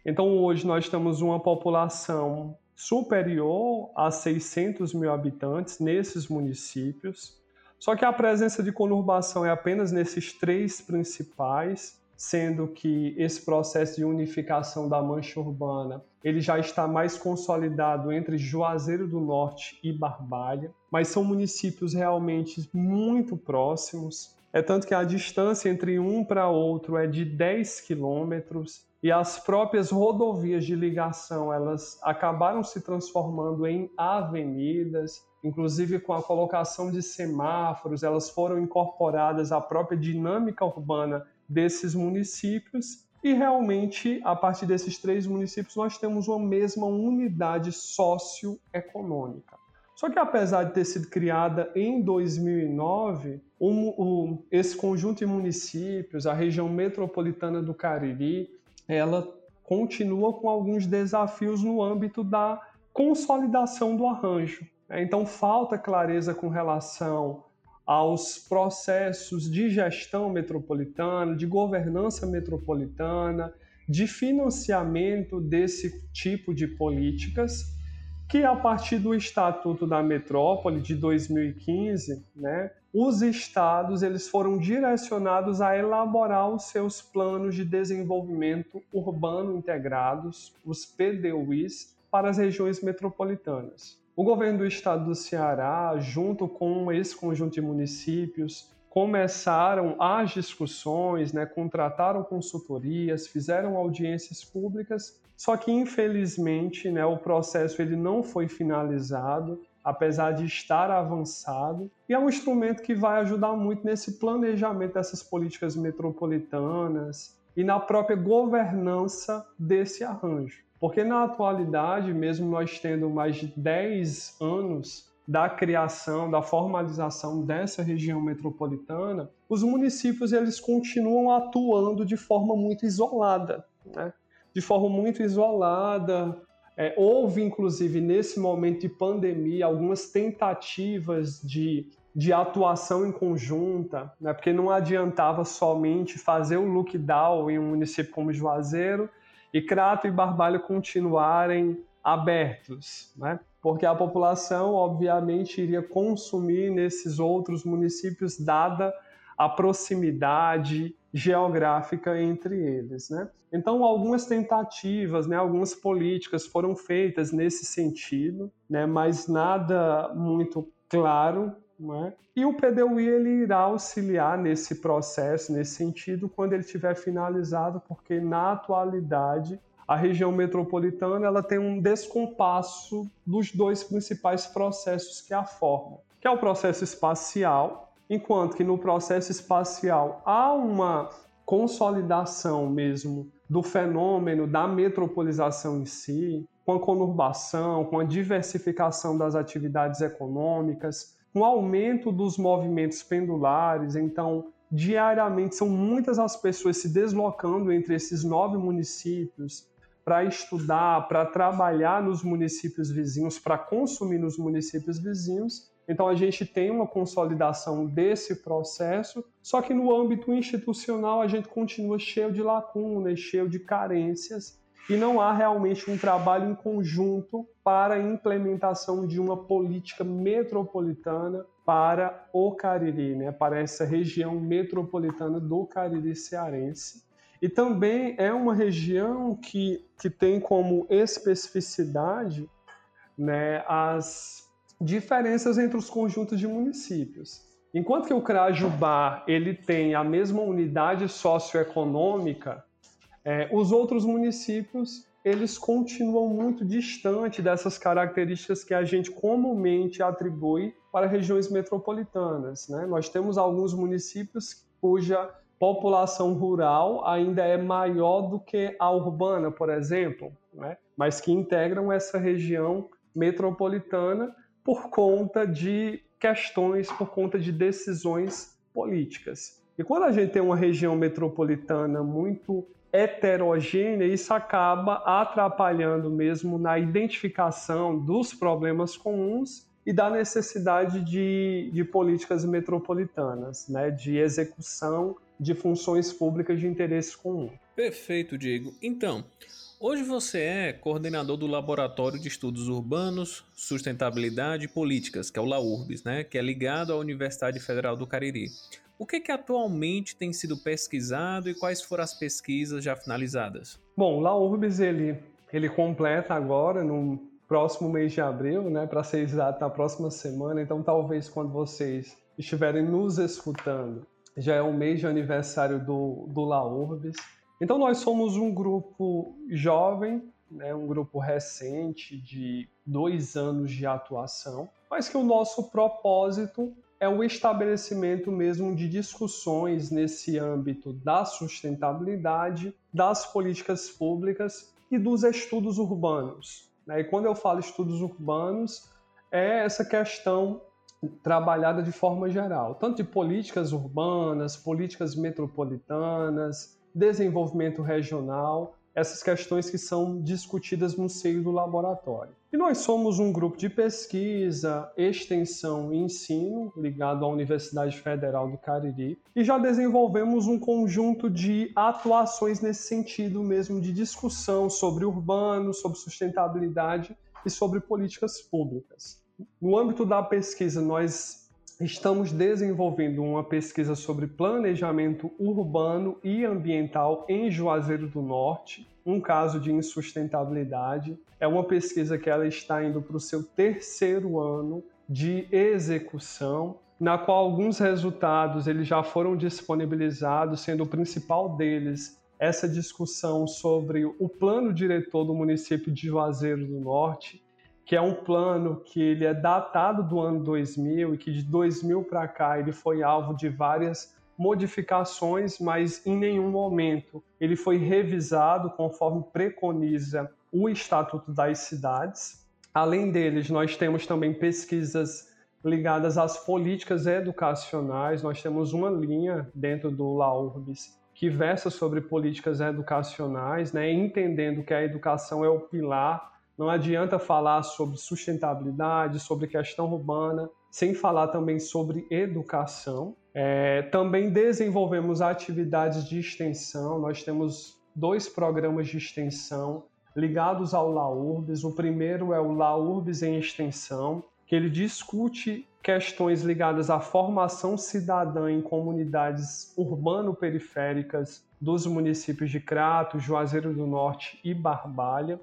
Então hoje nós temos uma população superior a 600 mil habitantes nesses municípios, só que a presença de conurbação é apenas nesses três principais, sendo que esse processo de unificação da mancha urbana ele já está mais consolidado entre Juazeiro do Norte e Barbalha, mas são municípios realmente muito próximos. É tanto que a distância entre um para outro é de 10 quilômetros e as próprias rodovias de ligação elas acabaram se transformando em avenidas, inclusive com a colocação de semáforos, elas foram incorporadas à própria dinâmica urbana desses municípios e realmente, a partir desses três municípios, nós temos uma mesma unidade socioeconômica. Só que apesar de ter sido criada em 2009, esse conjunto de municípios, a região metropolitana do Cariri, ela continua com alguns desafios no âmbito da consolidação do arranjo. Então falta clareza com relação aos processos de gestão metropolitana, de governança metropolitana, de financiamento desse tipo de políticas, que a partir do Estatuto da Metrópole de 2015, né, os estados eles foram direcionados a elaborar os seus planos de desenvolvimento urbano integrados, os PDUIs, para as regiões metropolitanas. O governo do estado do Ceará, junto com esse conjunto de municípios, começaram as discussões, né, contrataram consultorias, fizeram audiências públicas, só que infelizmente né, o processo ele não foi finalizado, apesar de estar avançado, e é um instrumento que vai ajudar muito nesse planejamento dessas políticas metropolitanas e na própria governança desse arranjo. Porque na atualidade, mesmo nós tendo mais de 10 anos da criação, da formalização dessa região metropolitana, os municípios eles continuam atuando de forma muito isolada, né? De forma muito isolada. É, houve, inclusive, nesse momento de pandemia, algumas tentativas de, de atuação em conjunta, né? porque não adiantava somente fazer o lockdown em um município como Juazeiro e Crato e Barbalho continuarem abertos, né? porque a população, obviamente, iria consumir nesses outros municípios, dada a proximidade geográfica entre eles. Né? Então, algumas tentativas, né, algumas políticas foram feitas nesse sentido, né, mas nada muito claro é? E o PDUI ele irá auxiliar nesse processo, nesse sentido, quando ele tiver finalizado, porque na atualidade a região metropolitana ela tem um descompasso dos dois principais processos que a formam, que é o processo espacial, enquanto que no processo espacial há uma consolidação mesmo do fenômeno da metropolização em si, com a conurbação, com a diversificação das atividades econômicas, com o aumento dos movimentos pendulares. Então, diariamente são muitas as pessoas se deslocando entre esses nove municípios para estudar, para trabalhar nos municípios vizinhos, para consumir nos municípios vizinhos. Então a gente tem uma consolidação desse processo, só que no âmbito institucional a gente continua cheio de lacunas, cheio de carências e não há realmente um trabalho em conjunto para a implementação de uma política metropolitana para o Cariri, né, para essa região metropolitana do Cariri cearense. E também é uma região que, que tem como especificidade né, as diferenças entre os conjuntos de municípios. Enquanto que o Crajubá ele tem a mesma unidade socioeconômica, é, os outros municípios eles continuam muito distante dessas características que a gente comumente atribui para regiões metropolitanas. Né? Nós temos alguns municípios cuja população rural ainda é maior do que a urbana, por exemplo, né? mas que integram essa região metropolitana por conta de questões, por conta de decisões políticas. E quando a gente tem uma região metropolitana muito heterogênea, isso acaba atrapalhando mesmo na identificação dos problemas comuns e da necessidade de, de políticas metropolitanas, né, de execução de funções públicas de interesse comum. Perfeito, Diego. Então, hoje você é coordenador do Laboratório de Estudos Urbanos, Sustentabilidade e Políticas, que é o LAURBS, né, que é ligado à Universidade Federal do Cariri. O que, que atualmente tem sido pesquisado e quais foram as pesquisas já finalizadas? Bom, o LAURBS ele, ele completa agora, no próximo mês de abril, né, para ser exato, na próxima semana. Então, talvez quando vocês estiverem nos escutando, já é o mês de aniversário do, do LAURBS. Então, nós somos um grupo jovem, né, um grupo recente de dois anos de atuação, mas que o nosso propósito é o estabelecimento mesmo de discussões nesse âmbito da sustentabilidade, das políticas públicas e dos estudos urbanos. Né? E quando eu falo estudos urbanos, é essa questão trabalhada de forma geral, tanto de políticas urbanas, políticas metropolitanas, desenvolvimento regional, essas questões que são discutidas no seio do laboratório. E nós somos um grupo de pesquisa, extensão e ensino ligado à Universidade Federal do Cariri e já desenvolvemos um conjunto de atuações nesse sentido mesmo de discussão sobre urbano, sobre sustentabilidade e sobre políticas públicas. No âmbito da pesquisa, nós estamos desenvolvendo uma pesquisa sobre planejamento urbano e ambiental em Juazeiro do Norte, um caso de insustentabilidade. É uma pesquisa que ela está indo para o seu terceiro ano de execução, na qual alguns resultados eles já foram disponibilizados, sendo o principal deles essa discussão sobre o plano diretor do município de Juazeiro do Norte, que é um plano que ele é datado do ano 2000 e que de 2000 para cá ele foi alvo de várias modificações, mas em nenhum momento ele foi revisado conforme preconiza o Estatuto das Cidades. Além deles, nós temos também pesquisas ligadas às políticas educacionais. Nós temos uma linha dentro do LAURBS que versa sobre políticas educacionais, né, entendendo que a educação é o pilar. Não adianta falar sobre sustentabilidade, sobre questão urbana, sem falar também sobre educação. É, também desenvolvemos atividades de extensão, nós temos dois programas de extensão ligados ao LAURBS. O primeiro é o LAURBS em extensão, que ele discute questões ligadas à formação cidadã em comunidades urbano-periféricas dos municípios de Crato, Juazeiro do Norte e Barbalha.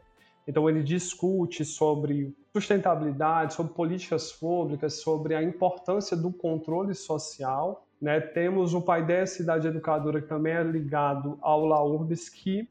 Então, ele discute sobre sustentabilidade, sobre políticas públicas, sobre a importância do controle social. Né? Temos o Paideia Cidade Educadora, que também é ligado ao LAURBS, que,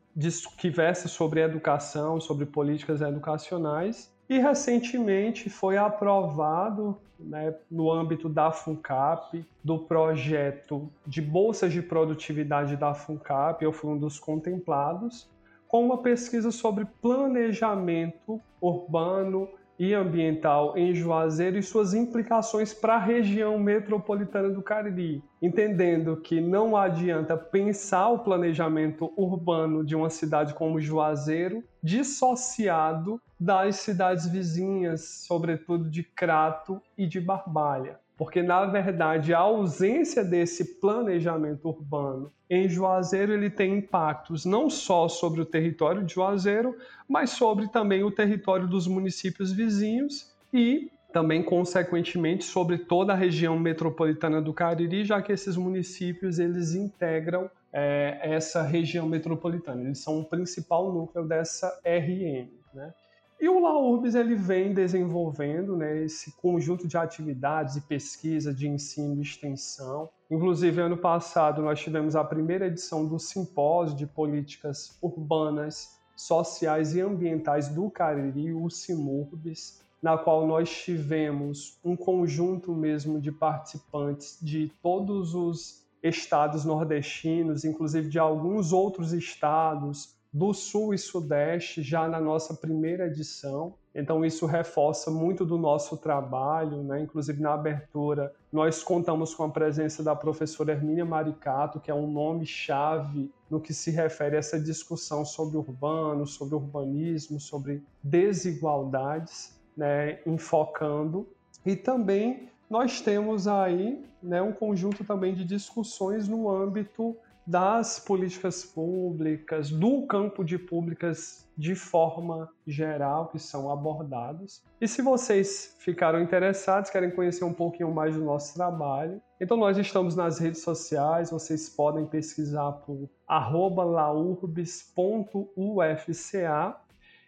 que versa sobre educação, sobre políticas educacionais. E recentemente foi aprovado, né, no âmbito da FUNCAP, do projeto de bolsas de produtividade da FUNCAP, eu fui um dos contemplados, com uma pesquisa sobre planejamento urbano e ambiental em Juazeiro e suas implicações para a região metropolitana do Cariri, entendendo que não adianta pensar o planejamento urbano de uma cidade como Juazeiro dissociado das cidades vizinhas, sobretudo de Crato e de Barbalha porque na verdade a ausência desse planejamento urbano em Juazeiro ele tem impactos não só sobre o território de Juazeiro, mas sobre também o território dos municípios vizinhos e também consequentemente sobre toda a região metropolitana do Cariri, já que esses municípios eles integram é, essa região metropolitana, eles são o principal núcleo dessa RN, né? E o LAURBS ele vem desenvolvendo né, esse conjunto de atividades e pesquisa de ensino e extensão. Inclusive, ano passado, nós tivemos a primeira edição do Simpósio de Políticas Urbanas, Sociais e Ambientais do Cariri, o CIMURBS, na qual nós tivemos um conjunto mesmo de participantes de todos os estados nordestinos, inclusive de alguns outros estados, do Sul e Sudeste já na nossa primeira edição. Então isso reforça muito do nosso trabalho, né? Inclusive na abertura nós contamos com a presença da professora Hermínia Maricato, que é um nome chave no que se refere a essa discussão sobre urbano, sobre urbanismo, sobre desigualdades, né? Enfocando e também nós temos aí né, um conjunto também de discussões no âmbito das políticas públicas, do campo de públicas de forma geral que são abordados. E se vocês ficaram interessados, querem conhecer um pouquinho mais do nosso trabalho, então nós estamos nas redes sociais, vocês podem pesquisar por laurbis.ufca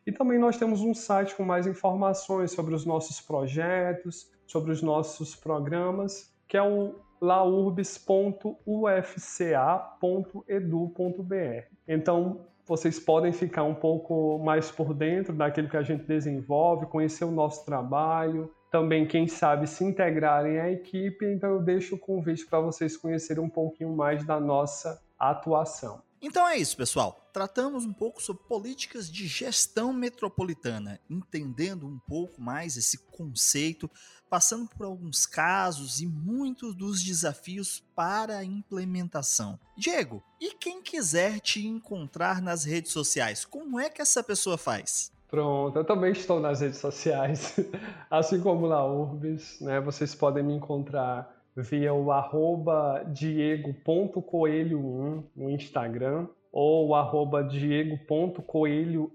e também nós temos um site com mais informações sobre os nossos projetos, sobre os nossos programas, que é o laurbis.ufca.edu.br. Então, vocês podem ficar um pouco mais por dentro daquilo que a gente desenvolve, conhecer o nosso trabalho, também, quem sabe, se integrarem à equipe. Então, eu deixo o convite para vocês conhecerem um pouquinho mais da nossa atuação. Então é isso, pessoal. Tratamos um pouco sobre políticas de gestão metropolitana, entendendo um pouco mais esse conceito, passando por alguns casos e muitos dos desafios para a implementação. Diego, e quem quiser te encontrar nas redes sociais, como é que essa pessoa faz? Pronto, eu também estou nas redes sociais, assim como na Urbis, né? Vocês podem me encontrar via o arroba diego.coelho1 no Instagram ou o arroba diego.coelhon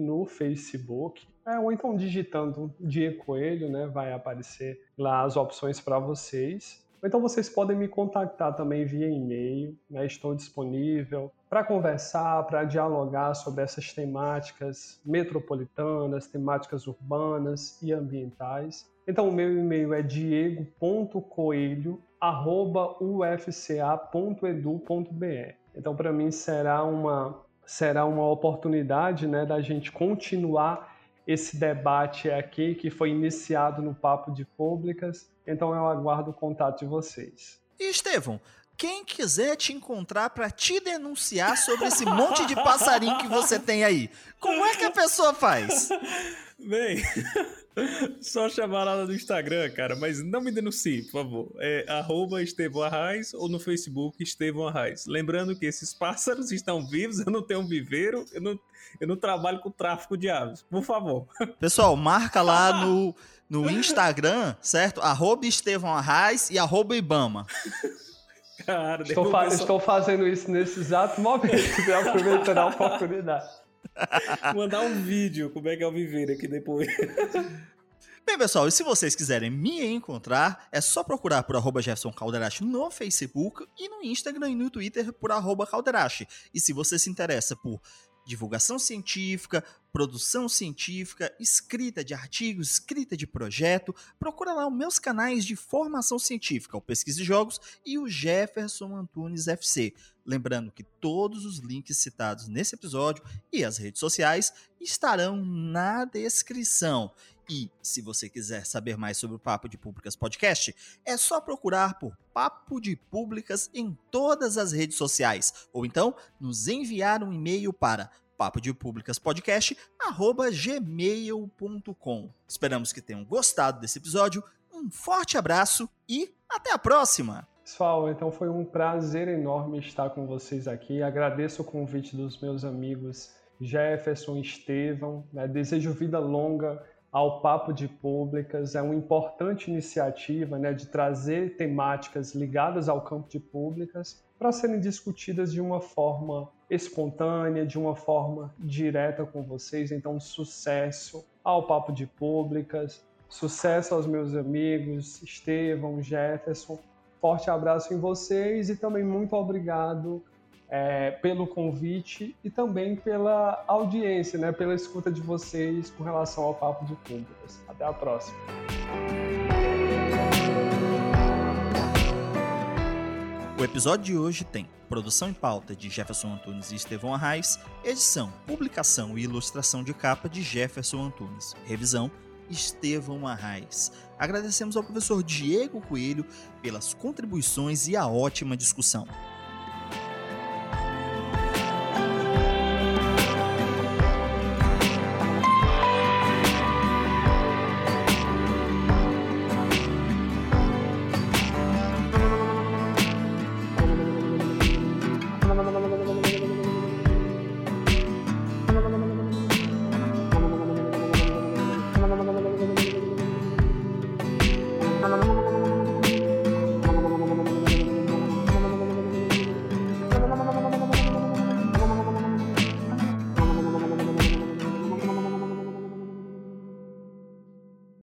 no Facebook. É, ou então digitando Diego Coelho, né, vai aparecer lá as opções para vocês. Ou então vocês podem me contactar também via e-mail, né, estou disponível para conversar, para dialogar sobre essas temáticas metropolitanas, temáticas urbanas e ambientais. Então, o meu e-mail é diego.coelho.ufca.edu.br. Então, para mim, será uma, será uma oportunidade né, da gente continuar esse debate aqui que foi iniciado no Papo de Públicas. Então, eu aguardo o contato de vocês. E, Estevão, quem quiser te encontrar para te denunciar sobre esse monte de passarinho que você tem aí, como é que a pessoa faz? Bem, só chamar lá no Instagram, cara, mas não me denuncie, por favor. É arroba Estevão Arraes ou no Facebook Estevão Arraes. Lembrando que esses pássaros estão vivos, eu não tenho um viveiro, eu não, eu não trabalho com tráfico de aves. Por favor. Pessoal, marca lá no, no Instagram, certo? Arroba Estevão Arraes e arroba Ibama. Cara, estou, fa estou fazendo isso nesse exato momento, aproveitando a oportunidade. Mandar um vídeo, como é que é o viver aqui depois. Bem, pessoal, e se vocês quiserem me encontrar, é só procurar por arroba Jefferson Calderache no Facebook e no Instagram e no Twitter por arroba Calderache. E se você se interessa por divulgação científica, produção científica, escrita de artigos, escrita de projeto. Procura lá os meus canais de formação científica, o Pesquisa e Jogos e o Jefferson Antunes FC. Lembrando que todos os links citados nesse episódio e as redes sociais estarão na descrição. E se você quiser saber mais sobre o Papo de Públicas Podcast, é só procurar por Papo de Públicas em todas as redes sociais, ou então nos enviar um e-mail para papo de públicas. Esperamos que tenham gostado desse episódio. Um forte abraço e até a próxima. Pessoal, então foi um prazer enorme estar com vocês aqui. Agradeço o convite dos meus amigos Jefferson e Estevão. Né? Desejo vida longa ao Papo de Públicas. É uma importante iniciativa né, de trazer temáticas ligadas ao campo de públicas para serem discutidas de uma forma espontânea, de uma forma direta com vocês. Então, sucesso ao Papo de Públicas, sucesso aos meus amigos Estevão, Jefferson. Forte abraço em vocês e também muito obrigado é, pelo convite e também pela audiência, né, pela escuta de vocês com relação ao Papo de Públicas. Até a próxima. O episódio de hoje tem produção em pauta de Jefferson Antunes e Estevão Arraes, edição, publicação e ilustração de capa de Jefferson Antunes, revisão Estevão Arraes. Agradecemos ao professor Diego Coelho pelas contribuições e a ótima discussão.